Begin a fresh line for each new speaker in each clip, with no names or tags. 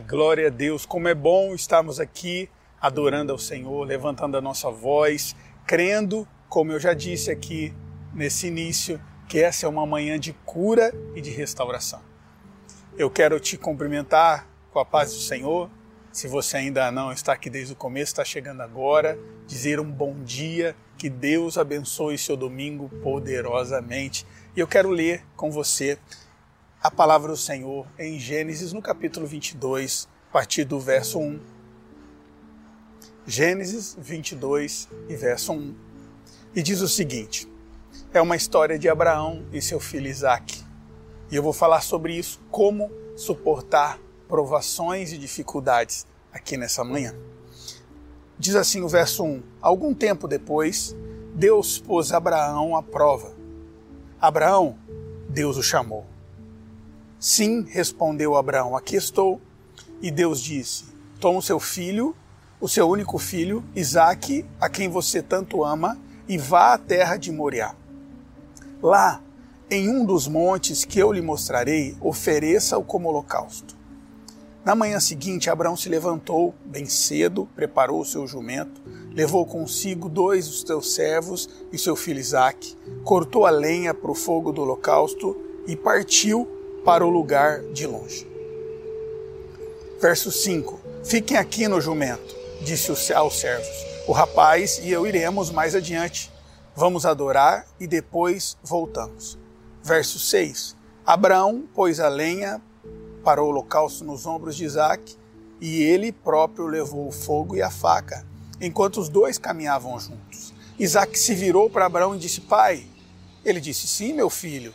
Glória a Deus. Como é bom estarmos aqui adorando ao Senhor, levantando a nossa voz, crendo, como eu já disse aqui nesse início, que essa é uma manhã de cura e de restauração. Eu quero te cumprimentar com a paz do Senhor. Se você ainda não está aqui desde o começo, está chegando agora, dizer um bom dia, que Deus abençoe seu domingo poderosamente. E eu quero ler com você a palavra do Senhor em Gênesis, no capítulo 22, a partir do verso 1. Gênesis 22 e verso 1. E diz o seguinte: é uma história de Abraão e seu filho Isaac. E eu vou falar sobre isso, como suportar provações e dificuldades aqui nessa manhã. Diz assim o verso 1: Algum tempo depois, Deus pôs Abraão à prova. Abraão, Deus o chamou. Sim, respondeu Abraão, aqui estou. E Deus disse: Toma o seu filho, o seu único filho, Isaque, a quem você tanto ama, e vá à terra de Moriá. Lá, em um dos montes que eu lhe mostrarei, ofereça-o como holocausto. Na manhã seguinte, Abraão se levantou bem cedo, preparou o seu jumento, levou consigo dois dos seus servos e seu filho Isaque, cortou a lenha para o fogo do holocausto e partiu para o lugar de longe. Verso 5: Fiquem aqui no jumento, disse aos servos. O rapaz e eu iremos mais adiante. Vamos adorar e depois voltamos. Verso 6: Abraão pôs a lenha para o holocausto nos ombros de Isaac e ele próprio levou o fogo e a faca, enquanto os dois caminhavam juntos. Isaac se virou para Abraão e disse: Pai. Ele disse: Sim, meu filho.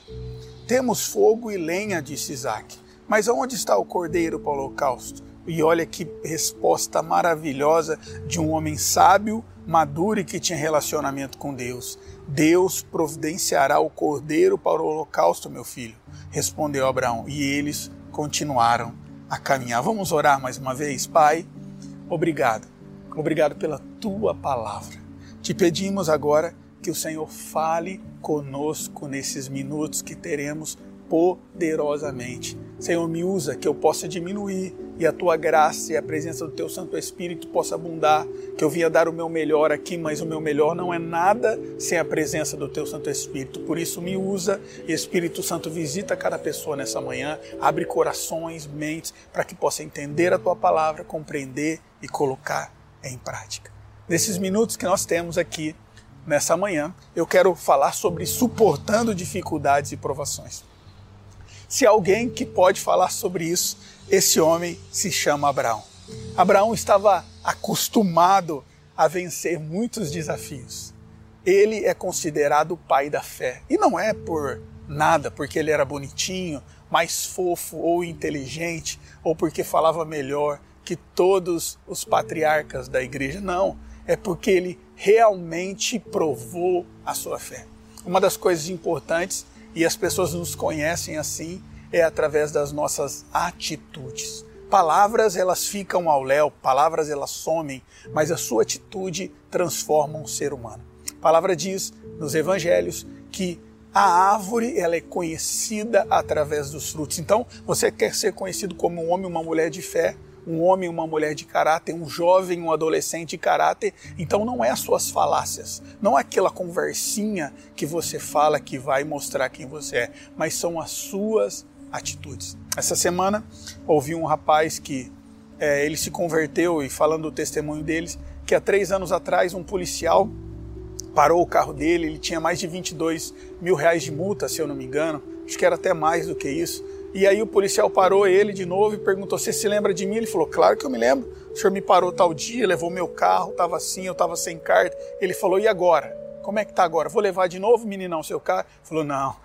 Temos fogo e lenha, disse Isaac. Mas onde está o cordeiro para o holocausto? E olha que resposta maravilhosa de um homem sábio, maduro e que tinha relacionamento com Deus. Deus providenciará o cordeiro para o holocausto, meu filho, respondeu Abraão. E eles continuaram a caminhar. Vamos orar mais uma vez, Pai. Obrigado. Obrigado pela tua palavra. Te pedimos agora que o Senhor fale conosco nesses minutos que teremos poderosamente. Senhor, me usa que eu possa diminuir e a tua graça e a presença do teu Santo Espírito possa abundar. Que eu vinha dar o meu melhor aqui, mas o meu melhor não é nada sem a presença do teu Santo Espírito. Por isso, me usa e Espírito Santo visita cada pessoa nessa manhã, abre corações, mentes, para que possa entender a tua palavra, compreender e colocar em prática. Nesses minutos que nós temos aqui, nessa manhã, eu quero falar sobre suportando dificuldades e provações. Se alguém que pode falar sobre isso, esse homem se chama Abraão. Abraão estava acostumado a vencer muitos desafios. Ele é considerado o pai da fé. E não é por nada, porque ele era bonitinho, mais fofo ou inteligente, ou porque falava melhor que todos os patriarcas da igreja. Não, é porque ele realmente provou a sua fé. Uma das coisas importantes, e as pessoas nos conhecem assim, é através das nossas atitudes. Palavras elas ficam ao léu, palavras elas somem, mas a sua atitude transforma um ser humano. A palavra diz nos evangelhos que a árvore ela é conhecida através dos frutos. Então, você quer ser conhecido como um homem, uma mulher de fé, um homem, uma mulher de caráter, um jovem, um adolescente de caráter. Então não é as suas falácias, não é aquela conversinha que você fala que vai mostrar quem você é, mas são as suas atitudes. Essa semana ouvi um rapaz que é, ele se converteu e falando o testemunho deles, que há três anos atrás um policial parou o carro dele, ele tinha mais de 22 mil reais de multa, se eu não me engano, acho que era até mais do que isso. E aí o policial parou ele de novo e perguntou: Você se lembra de mim? Ele falou: Claro que eu me lembro. O senhor me parou tal dia, levou meu carro, estava assim, eu estava sem carta. Ele falou: E agora? Como é que tá agora? Vou levar de novo, meninão, seu carro? Ele falou: Não,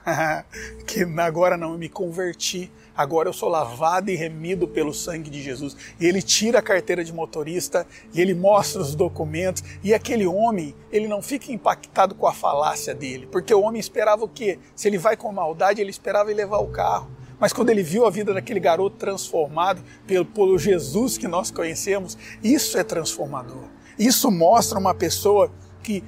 que agora não, eu me converti. Agora eu sou lavado e remido pelo sangue de Jesus. E ele tira a carteira de motorista e ele mostra os documentos. E aquele homem, ele não fica impactado com a falácia dele, porque o homem esperava o quê? Se ele vai com maldade, ele esperava ele levar o carro. Mas quando ele viu a vida daquele garoto transformado pelo, pelo Jesus que nós conhecemos, isso é transformador. Isso mostra uma pessoa que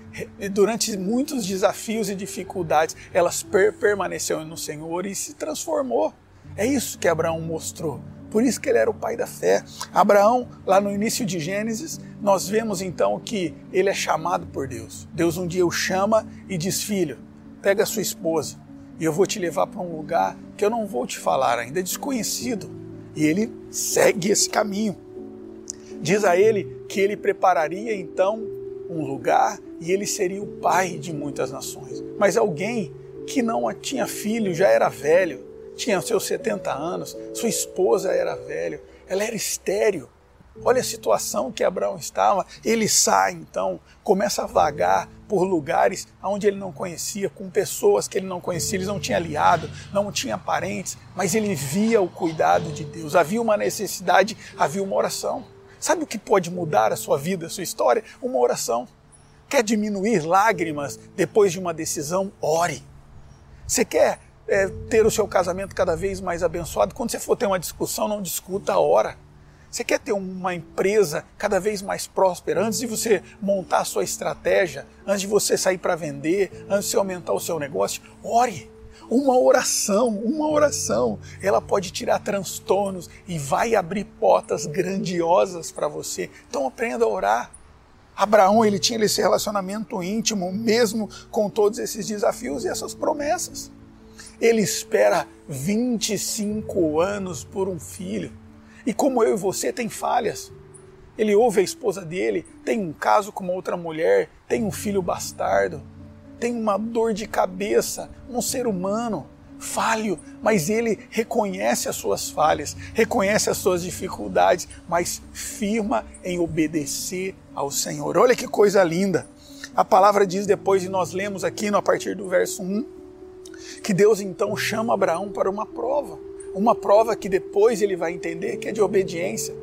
durante muitos desafios e dificuldades, elas per permaneceu no Senhor e se transformou. É isso que Abraão mostrou Por isso que ele era o pai da fé. Abraão, lá no início de Gênesis, nós vemos então que ele é chamado por Deus. Deus um dia o chama e diz: Filho, pega a sua esposa e eu vou te levar para um lugar que eu não vou te falar ainda, é desconhecido. E ele segue esse caminho. Diz a ele que ele prepararia então um lugar e ele seria o pai de muitas nações. Mas alguém que não tinha filho, já era velho, tinha seus 70 anos, sua esposa era velha, ela era estéreo. Olha a situação que Abraão estava. Ele sai então, começa a vagar por lugares onde ele não conhecia, com pessoas que ele não conhecia, ele não tinha aliado, não tinha parentes, mas ele via o cuidado de Deus. Havia uma necessidade, havia uma oração. Sabe o que pode mudar a sua vida, a sua história? Uma oração. Quer diminuir lágrimas depois de uma decisão? Ore. Você quer é, ter o seu casamento cada vez mais abençoado? Quando você for ter uma discussão, não discuta a hora. Você quer ter uma empresa cada vez mais próspera? Antes de você montar a sua estratégia, antes de você sair para vender, antes de você aumentar o seu negócio, ore. Uma oração, uma oração, ela pode tirar transtornos e vai abrir portas grandiosas para você. Então aprenda a orar. Abraão ele tinha esse relacionamento íntimo, mesmo com todos esses desafios e essas promessas. Ele espera 25 anos por um filho. E como eu e você tem falhas. Ele ouve a esposa dele, tem um caso com uma outra mulher, tem um filho bastardo, tem uma dor de cabeça, um ser humano falho, mas ele reconhece as suas falhas, reconhece as suas dificuldades, mas firma em obedecer ao Senhor. Olha que coisa linda. A palavra diz depois, e nós lemos aqui a partir do verso 1, que Deus então chama Abraão para uma prova. Uma prova que depois ele vai entender que é de obediência.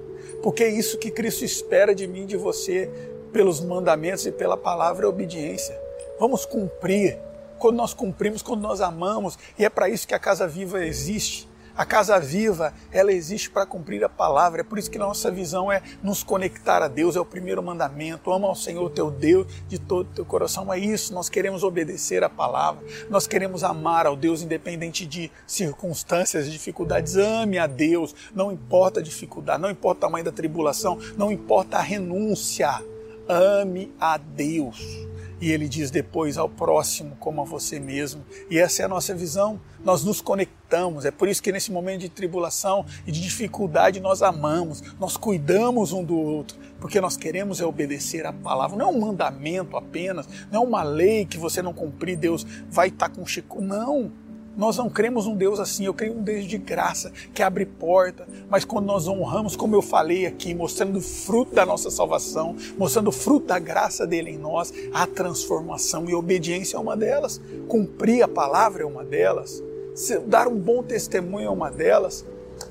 Porque é isso que Cristo espera de mim de você, pelos mandamentos e pela palavra obediência. Vamos cumprir quando nós cumprimos, quando nós amamos, e é para isso que a Casa Viva existe. A Casa Viva, ela existe para cumprir a palavra. É por isso que nossa visão é nos conectar a Deus, é o primeiro mandamento. Ama ao Senhor teu Deus de todo o teu coração. É isso, nós queremos obedecer a palavra. Nós queremos amar ao Deus independente de circunstâncias, dificuldades. Ame a Deus, não importa a dificuldade, não importa o tamanho da tribulação, não importa a renúncia. Ame a Deus e ele diz depois ao próximo como a você mesmo. E essa é a nossa visão. Nós nos conectamos. É por isso que nesse momento de tribulação e de dificuldade nós amamos, nós cuidamos um do outro, porque nós queremos é obedecer a palavra. Não é um mandamento apenas, não é uma lei que você não cumprir, Deus vai estar com chico. Não. Nós não cremos um Deus assim, eu creio um Deus de graça, que abre porta, mas quando nós honramos, como eu falei aqui, mostrando o fruto da nossa salvação, mostrando o fruto da graça dele em nós, a transformação e a obediência é uma delas, cumprir a palavra é uma delas, dar um bom testemunho é uma delas.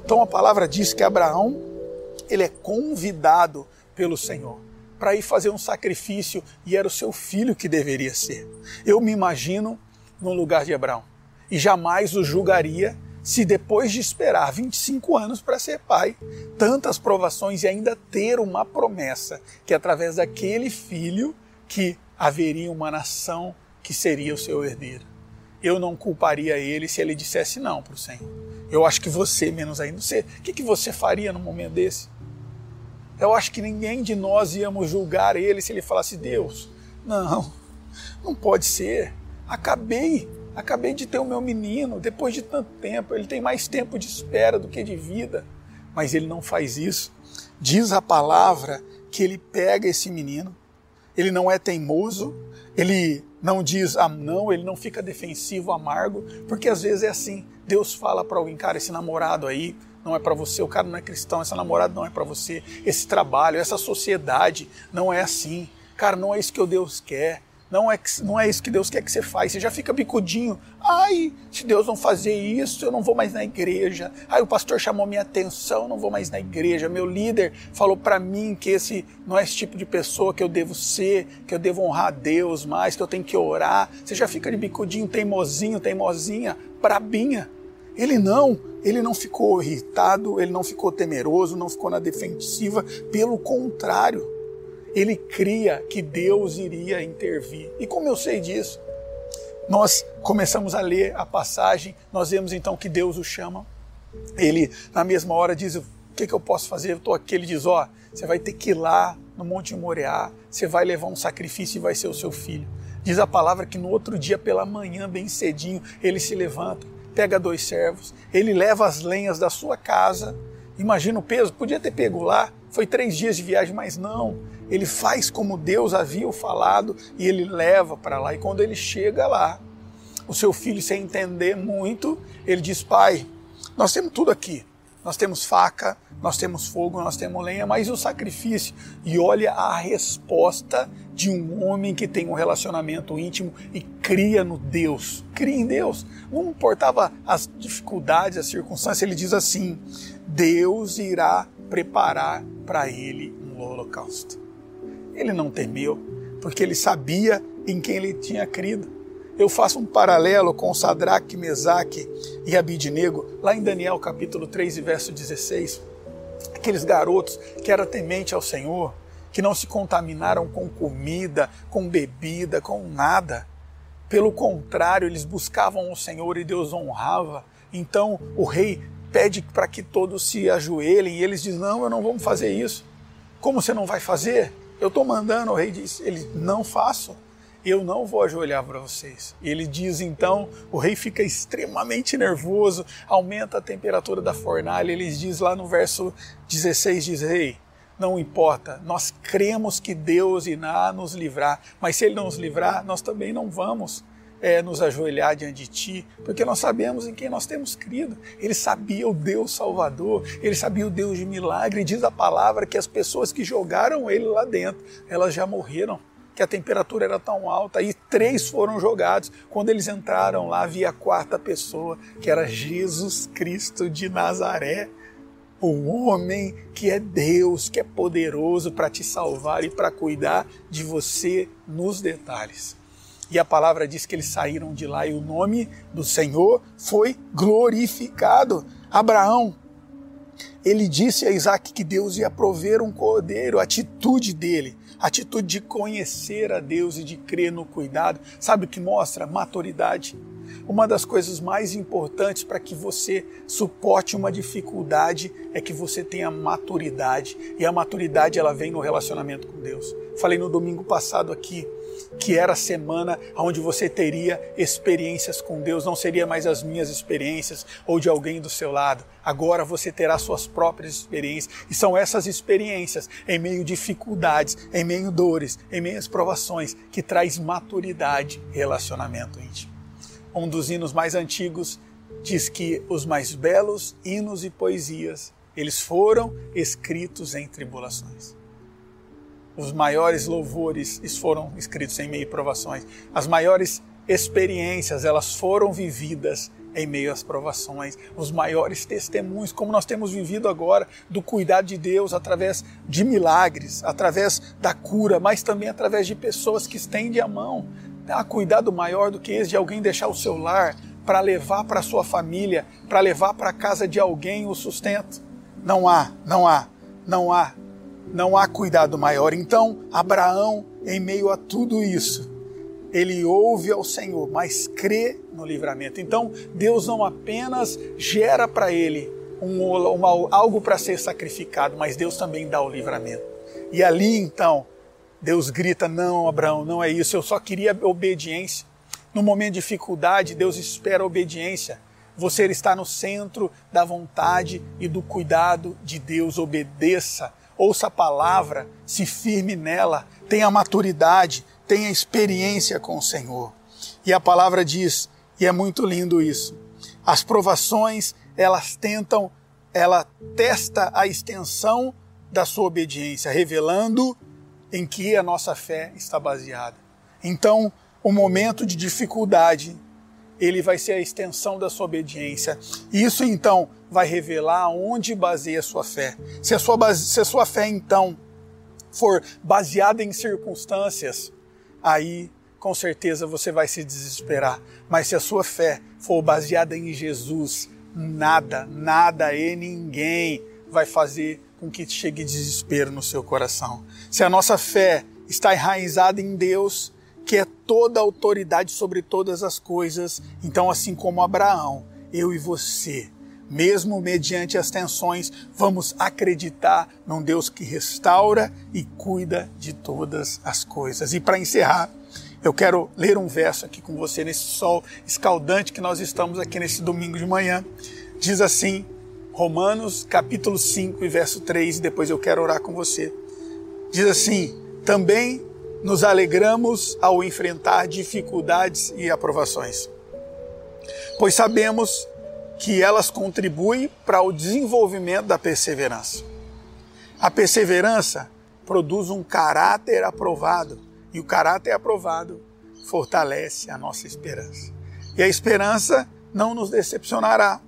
Então a palavra diz que Abraão, ele é convidado pelo Senhor para ir fazer um sacrifício e era o seu filho que deveria ser. Eu me imagino no lugar de Abraão e jamais o julgaria se depois de esperar 25 anos para ser pai, tantas provações e ainda ter uma promessa que através daquele filho que haveria uma nação que seria o seu herdeiro. Eu não culparia ele se ele dissesse não para o Senhor. Eu acho que você, menos ainda, você, o que, que você faria num momento desse? Eu acho que ninguém de nós íamos julgar ele se ele falasse, Deus, não, não pode ser. Acabei Acabei de ter o meu menino depois de tanto tempo. Ele tem mais tempo de espera do que de vida. Mas ele não faz isso. Diz a palavra que ele pega esse menino. Ele não é teimoso. Ele não diz ah, não, ele não fica defensivo, amargo, porque às vezes é assim. Deus fala para alguém, cara, esse namorado aí não é para você, o cara não é cristão, essa namorada não é para você, esse trabalho, essa sociedade não é assim. Cara, não é isso que o Deus quer. Não é, não é isso que Deus quer que você faça. Você já fica bicudinho. Ai, se Deus não fazer isso, eu não vou mais na igreja. Ai, o pastor chamou minha atenção, não vou mais na igreja. Meu líder falou para mim que esse não é esse tipo de pessoa que eu devo ser, que eu devo honrar a Deus mais, que eu tenho que orar. Você já fica de bicudinho, teimosinho, teimosinha, brabinha. Ele não, ele não ficou irritado, ele não ficou temeroso, não ficou na defensiva, pelo contrário ele cria que Deus iria intervir. E como eu sei disso? Nós começamos a ler a passagem, nós vemos então que Deus o chama. ele na mesma hora diz: O que, que eu posso fazer? Eu estou aqui. Ele diz: Ó, oh, você vai ter que ir lá no Monte Moriá, você vai levar um sacrifício e vai ser o seu filho. Diz a palavra que no outro dia, pela manhã, bem cedinho, ele se levanta, pega dois servos, ele leva as lenhas da sua casa. Imagina o peso, podia ter pego lá, foi três dias de viagem, mas não. Ele faz como Deus havia falado e ele leva para lá. E quando ele chega lá, o seu filho, sem entender muito, ele diz: Pai, nós temos tudo aqui. Nós temos faca, nós temos fogo, nós temos lenha, mas o sacrifício? E olha a resposta de um homem que tem um relacionamento íntimo e cria no Deus. Cria em Deus. Não importava as dificuldades, as circunstâncias, ele diz assim: Deus irá preparar para ele um holocausto. Ele não temeu, porque ele sabia em quem ele tinha crido. Eu faço um paralelo com Sadraque, Mesaque e Abidinego, lá em Daniel capítulo 3 e verso 16. Aqueles garotos que eram temente ao Senhor, que não se contaminaram com comida, com bebida, com nada. Pelo contrário, eles buscavam o Senhor e Deus honrava. Então o rei pede para que todos se ajoelhem e eles dizem: Não, eu não vou fazer isso. Como você não vai fazer? Eu estou mandando. O rei diz: Ele não faço eu não vou ajoelhar para vocês. Ele diz então, o rei fica extremamente nervoso, aumenta a temperatura da fornalha. Ele diz lá no verso 16, diz, rei, não importa, nós cremos que Deus irá nos livrar, mas se Ele não nos livrar, nós também não vamos é, nos ajoelhar diante de Ti, porque nós sabemos em quem nós temos crido. Ele sabia o Deus Salvador, Ele sabia o Deus de milagre, e diz a palavra que as pessoas que jogaram Ele lá dentro, elas já morreram que a temperatura era tão alta, e três foram jogados. Quando eles entraram lá, havia a quarta pessoa, que era Jesus Cristo de Nazaré, o homem que é Deus, que é poderoso para te salvar e para cuidar de você nos detalhes. E a palavra diz que eles saíram de lá e o nome do Senhor foi glorificado. Abraão, ele disse a Isaac que Deus ia prover um cordeiro, a atitude dele atitude de conhecer a Deus e de crer no cuidado, sabe o que mostra? Maturidade. Uma das coisas mais importantes para que você suporte uma dificuldade é que você tenha maturidade. E a maturidade ela vem no relacionamento com Deus. Falei no domingo passado aqui que era a semana onde você teria experiências com Deus, não seria mais as minhas experiências ou de alguém do seu lado. Agora você terá suas próprias experiências, e são essas experiências, em meio dificuldades, em meio dores, em meio às provações, que traz maturidade e relacionamento íntimo. Um dos hinos mais antigos diz que os mais belos hinos e poesias, eles foram escritos em tribulações os maiores louvores foram escritos em meio a provações. As maiores experiências, elas foram vividas em meio às provações. Os maiores testemunhos, como nós temos vivido agora, do cuidado de Deus através de milagres, através da cura, mas também através de pessoas que estendem a mão. Há cuidado maior do que esse de alguém deixar o seu lar para levar para sua família, para levar para a casa de alguém o sustento. Não há, não há, não há não há cuidado maior. Então, Abraão, em meio a tudo isso, ele ouve ao Senhor, mas crê no livramento. Então, Deus não apenas gera para ele um, algo para ser sacrificado, mas Deus também dá o livramento. E ali, então, Deus grita: Não, Abraão, não é isso, eu só queria obediência. No momento de dificuldade, Deus espera obediência. Você está no centro da vontade e do cuidado de Deus. Obedeça ouça a palavra, se firme nela, tenha maturidade, tenha experiência com o Senhor. E a palavra diz, e é muito lindo isso, as provações, elas tentam, ela testa a extensão da sua obediência, revelando em que a nossa fé está baseada. Então, o momento de dificuldade, ele vai ser a extensão da sua obediência. Isso então vai revelar onde baseia a sua fé. Se a sua, base, se a sua fé então for baseada em circunstâncias, aí com certeza você vai se desesperar. Mas se a sua fé for baseada em Jesus, nada, nada e ninguém vai fazer com que chegue desespero no seu coração. Se a nossa fé está enraizada em Deus, que é toda autoridade sobre todas as coisas, então assim como Abraão, eu e você mesmo mediante as tensões, vamos acreditar num Deus que restaura e cuida de todas as coisas. E para encerrar, eu quero ler um verso aqui com você nesse sol escaldante que nós estamos aqui nesse domingo de manhã. Diz assim, Romanos capítulo 5 e verso 3, e depois eu quero orar com você. Diz assim: Também nos alegramos ao enfrentar dificuldades e aprovações, pois sabemos que elas contribuem para o desenvolvimento da perseverança. A perseverança produz um caráter aprovado, e o caráter aprovado fortalece a nossa esperança. E a esperança não nos decepcionará,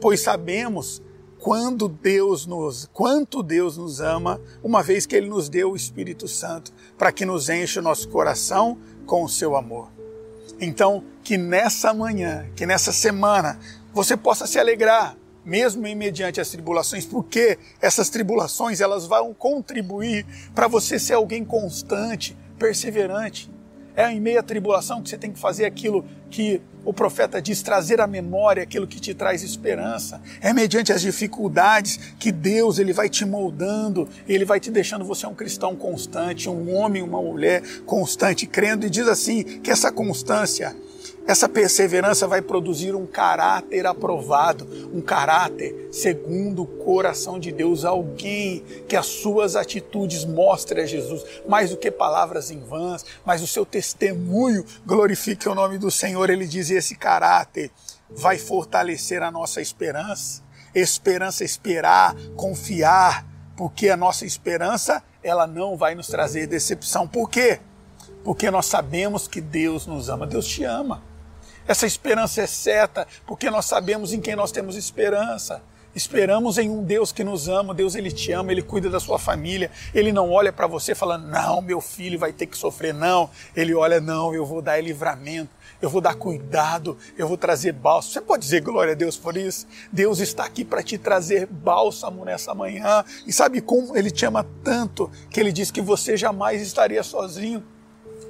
pois sabemos quando Deus nos, quanto Deus nos ama, uma vez que ele nos deu o Espírito Santo para que nos enche o nosso coração com o seu amor. Então, que nessa manhã, que nessa semana, você possa se alegrar, mesmo em mediante as tribulações, porque essas tribulações elas vão contribuir para você ser alguém constante, perseverante. É em meio à tribulação que você tem que fazer aquilo que o profeta diz, trazer à memória aquilo que te traz esperança. É mediante as dificuldades que Deus ele vai te moldando, ele vai te deixando você um cristão constante, um homem, uma mulher constante, crendo. E diz assim que essa constância essa perseverança vai produzir um caráter aprovado, um caráter segundo o coração de Deus, alguém que as suas atitudes mostrem a Jesus, mais do que palavras em vãs, mas o seu testemunho glorifique o nome do Senhor. Ele diz: esse caráter vai fortalecer a nossa esperança, esperança esperar, confiar, porque a nossa esperança ela não vai nos trazer decepção. Por quê? Porque nós sabemos que Deus nos ama. Deus te ama. Essa esperança é certa, porque nós sabemos em quem nós temos esperança. Esperamos em um Deus que nos ama, Deus ele te ama, ele cuida da sua família. Ele não olha para você falando: "Não, meu filho vai ter que sofrer". Não, ele olha: "Não, eu vou dar livramento, eu vou dar cuidado, eu vou trazer bálsamo". Você pode dizer glória a Deus por isso? Deus está aqui para te trazer bálsamo nessa manhã. E sabe como ele te ama tanto que ele diz que você jamais estaria sozinho,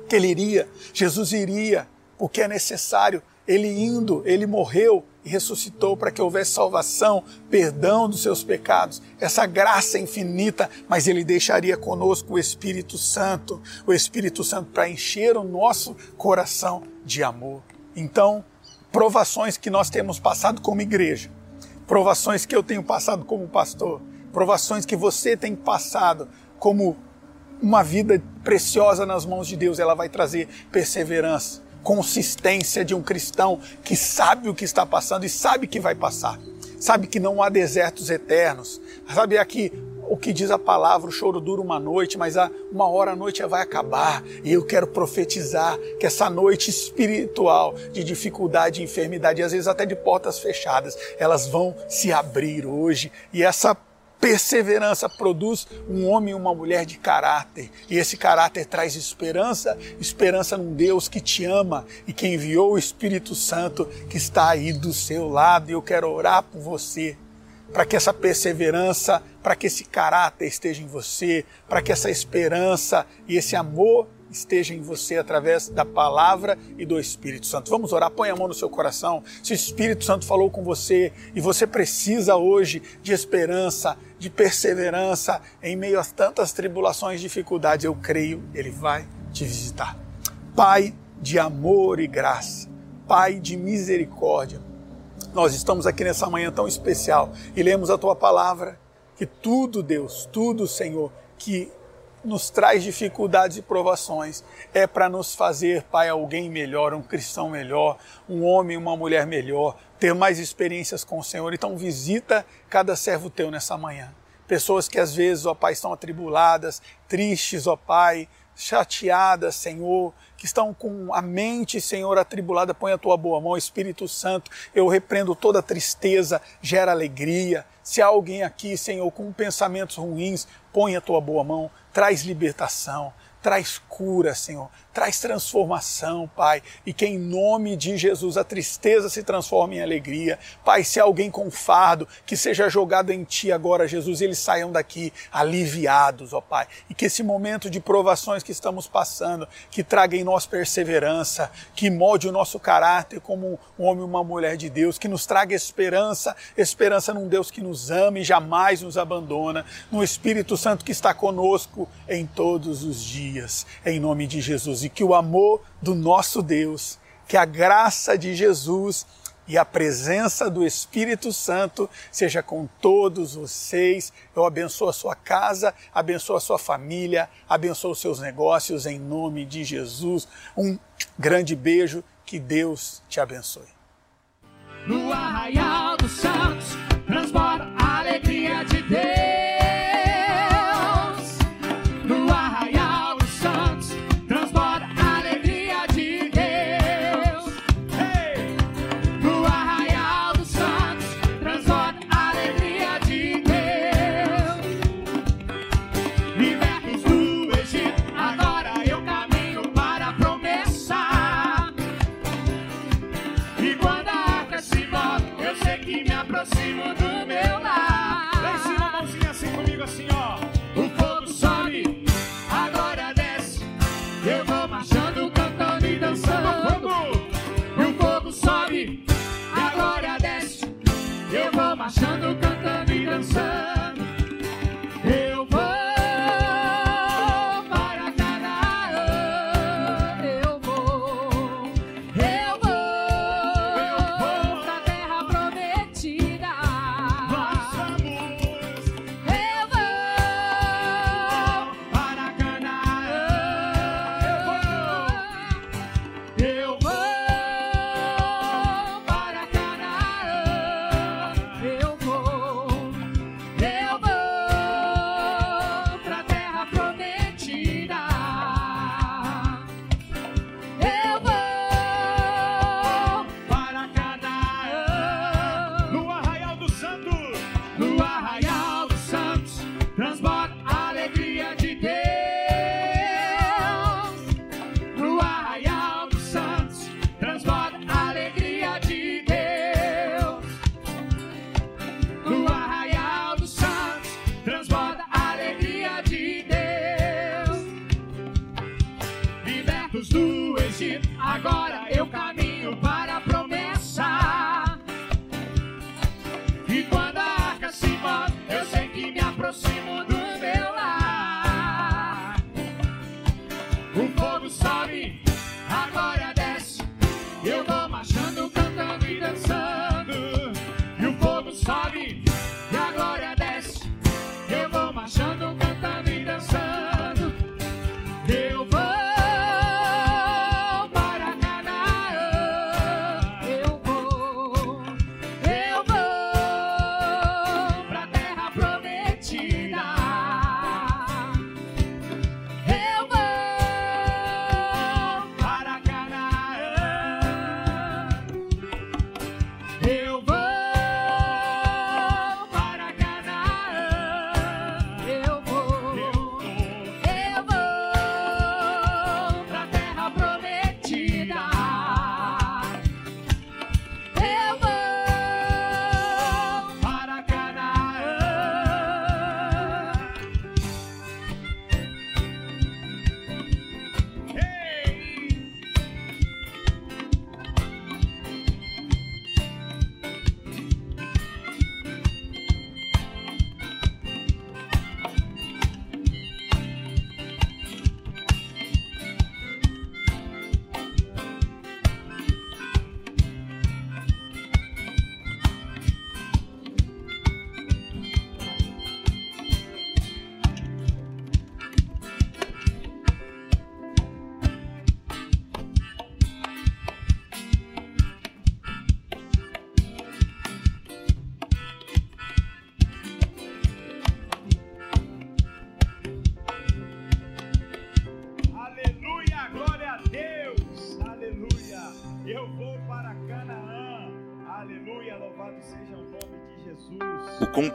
que ele iria, Jesus iria porque é necessário. Ele indo, ele morreu e ressuscitou para que houvesse salvação, perdão dos seus pecados, essa graça infinita, mas ele deixaria conosco o Espírito Santo, o Espírito Santo para encher o nosso coração de amor. Então, provações que nós temos passado como igreja, provações que eu tenho passado como pastor, provações que você tem passado como uma vida preciosa nas mãos de Deus, ela vai trazer perseverança consistência de um cristão que sabe o que está passando e sabe que vai passar. Sabe que não há desertos eternos. Sabe aqui o que diz a palavra, o choro dura uma noite, mas a uma hora a noite vai acabar. E eu quero profetizar que essa noite espiritual de dificuldade, de enfermidade, e às vezes até de portas fechadas, elas vão se abrir hoje. E essa Perseverança produz um homem e uma mulher de caráter, e esse caráter traz esperança, esperança num Deus que te ama e que enviou o Espírito Santo que está aí do seu lado. E eu quero orar por você, para que essa perseverança, para que esse caráter esteja em você, para que essa esperança e esse amor esteja em você através da palavra e do Espírito Santo. Vamos orar, põe a mão no seu coração. Se o Espírito Santo falou com você e você precisa hoje de esperança, de perseverança em meio a tantas tribulações e dificuldades, eu creio, Ele vai te visitar. Pai de amor e graça, Pai de misericórdia, nós estamos aqui nessa manhã tão especial e lemos a Tua palavra, que tudo, Deus, tudo, Senhor, que nos traz dificuldades e provações é para nos fazer, Pai, alguém melhor, um cristão melhor, um homem, uma mulher melhor, ter mais experiências com o Senhor. Então, visita cada servo teu nessa manhã. Pessoas que às vezes, ó Pai, estão atribuladas, tristes, ó Pai, chateadas, Senhor, que estão com a mente, Senhor, atribulada, põe a tua boa mão, Espírito Santo, eu repreendo toda tristeza, gera alegria. Se há alguém aqui, Senhor, com pensamentos ruins, põe a tua boa mão, traz libertação, traz cura, Senhor, traz transformação, Pai, e que em nome de Jesus a tristeza se transforme em alegria. Pai, se alguém com fardo, que seja jogado em Ti agora, Jesus, e eles saiam daqui aliviados, ó Pai, e que esse momento de provações que estamos passando, que traga em nós perseverança, que molde o nosso caráter como um homem e uma mulher de Deus, que nos traga esperança, esperança num Deus que nos ama e jamais nos abandona, no Espírito Santo que está conosco em todos os dias dias, em nome de Jesus. E que o amor do nosso Deus, que a graça de Jesus e a presença do Espírito Santo seja com todos vocês. Eu abençoo a sua casa, abençoo a sua família, abençoo os seus negócios em nome de Jesus. Um grande beijo, que Deus te abençoe.
O